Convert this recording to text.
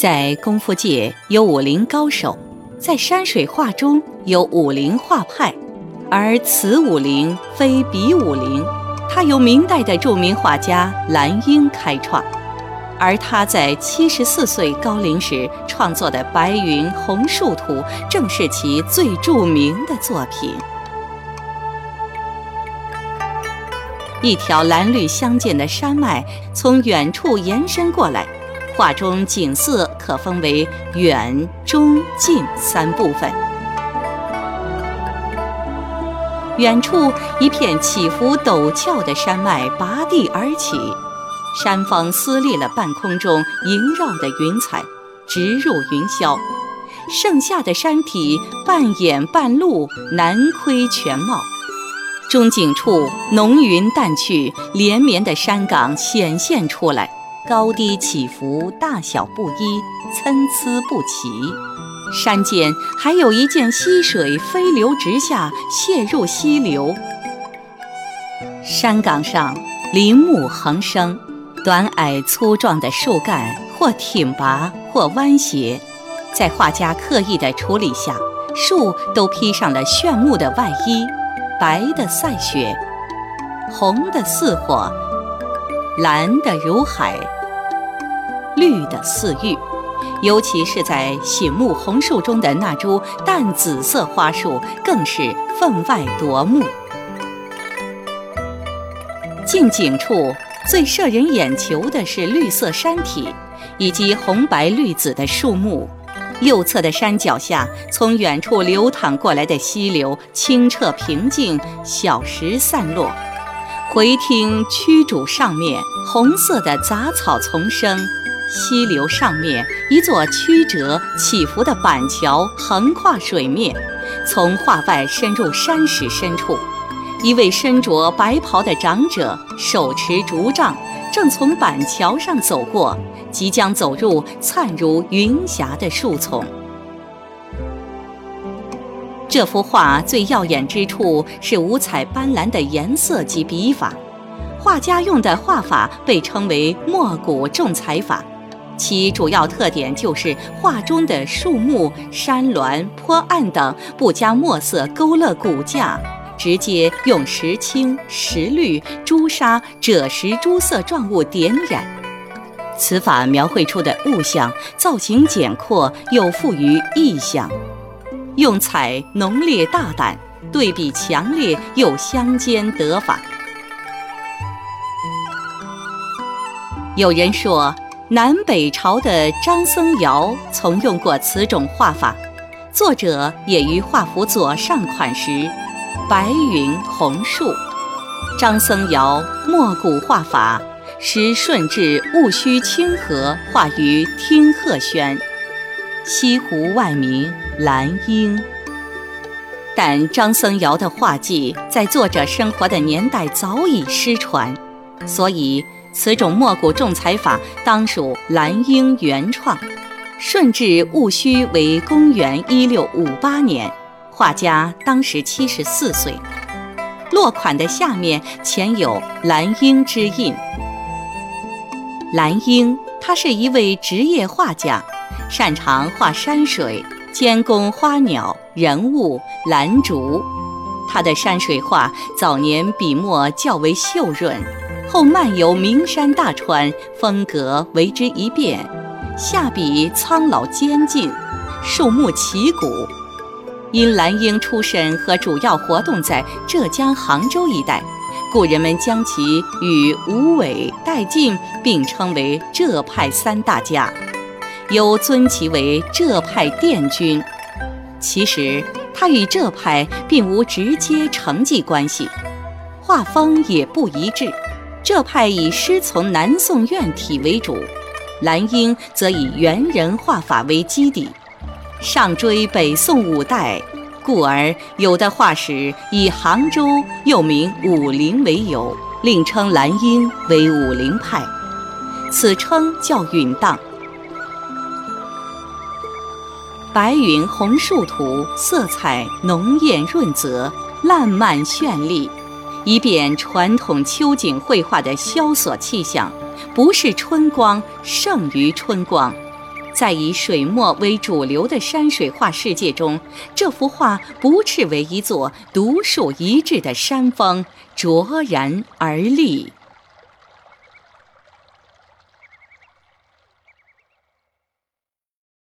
在功夫界有武林高手，在山水画中有武林画派，而此武林非彼武林，它由明代的著名画家蓝英开创，而他在七十四岁高龄时创作的《白云红树图》正是其最著名的作品。一条蓝绿相间的山脉从远处延伸过来，画中景色可分为远、中、近三部分。远处一片起伏陡峭的山脉拔地而起，山峰撕裂了半空中萦绕的云彩，直入云霄。剩下的山体半掩半露，难窥全貌。中景处，浓云淡去，连绵的山岗显现出来，高低起伏，大小不一，参差不齐。山间还有一涧溪水飞流直下，泻入溪流。山岗上林木横生，短矮粗壮的树干或挺拔，或弯斜，在画家刻意的处理下，树都披上了炫目的外衣。白的赛雪，红的似火，蓝的如海，绿的似玉。尤其是在醒目红树中的那株淡紫色花树，更是分外夺目。近景处最摄人眼球的是绿色山体，以及红白绿紫的树木。右侧的山脚下，从远处流淌过来的溪流清澈平静，小石散落。回听曲渚上面红色的杂草丛生，溪流上面一座曲折起伏的板桥横跨水面，从画外深入山石深处。一位身着白袍的长者手持竹杖，正从板桥上走过。即将走入灿如云霞的树丛。这幅画最耀眼之处是五彩斑斓的颜色及笔法，画家用的画法被称为墨骨重彩法，其主要特点就是画中的树木、山峦、坡岸等不加墨色勾勒骨架，直接用石青、石绿、朱砂、赭石诸色状物点染。此法描绘出的物象造型简阔，又富于意象，用彩浓烈大胆，对比强烈又相间得法。有人说，南北朝的张僧繇曾用过此种画法，作者也于画幅左上款时，白云红树，张僧繇墨骨画法。时顺治戊戌清河画于听鹤轩，西湖外名兰英。但张僧繇的画技在作者生活的年代早已失传，所以此种墨骨重彩法当属兰英原创。顺治戊戌为公元一六五八年，画家当时七十四岁。落款的下面前有兰英之印。蓝英，他是一位职业画家，擅长画山水，兼工花鸟、人物、兰竹。他的山水画早年笔墨较为秀润，后漫游名山大川，风格为之一变，下笔苍老坚劲，树木奇古。因蓝英出身和主要活动在浙江杭州一带。故人们将其与吴伟、戴进并称为浙派三大家，又尊其为浙派殿军。其实他与浙派并无直接成绩关系，画风也不一致。浙派以师从南宋院体为主，蓝英则以猿人画法为基底，上追北宋五代。故而，有的画史以杭州又名武陵为由，另称蓝英为武陵派，此称较允当。白云红树图色彩浓艳润泽，烂漫绚丽，以便传统秋景绘画的萧索气象，不是春光胜于春光。在以水墨为主流的山水画世界中，这幅画不啻为一座独树一帜的山峰，卓然而立。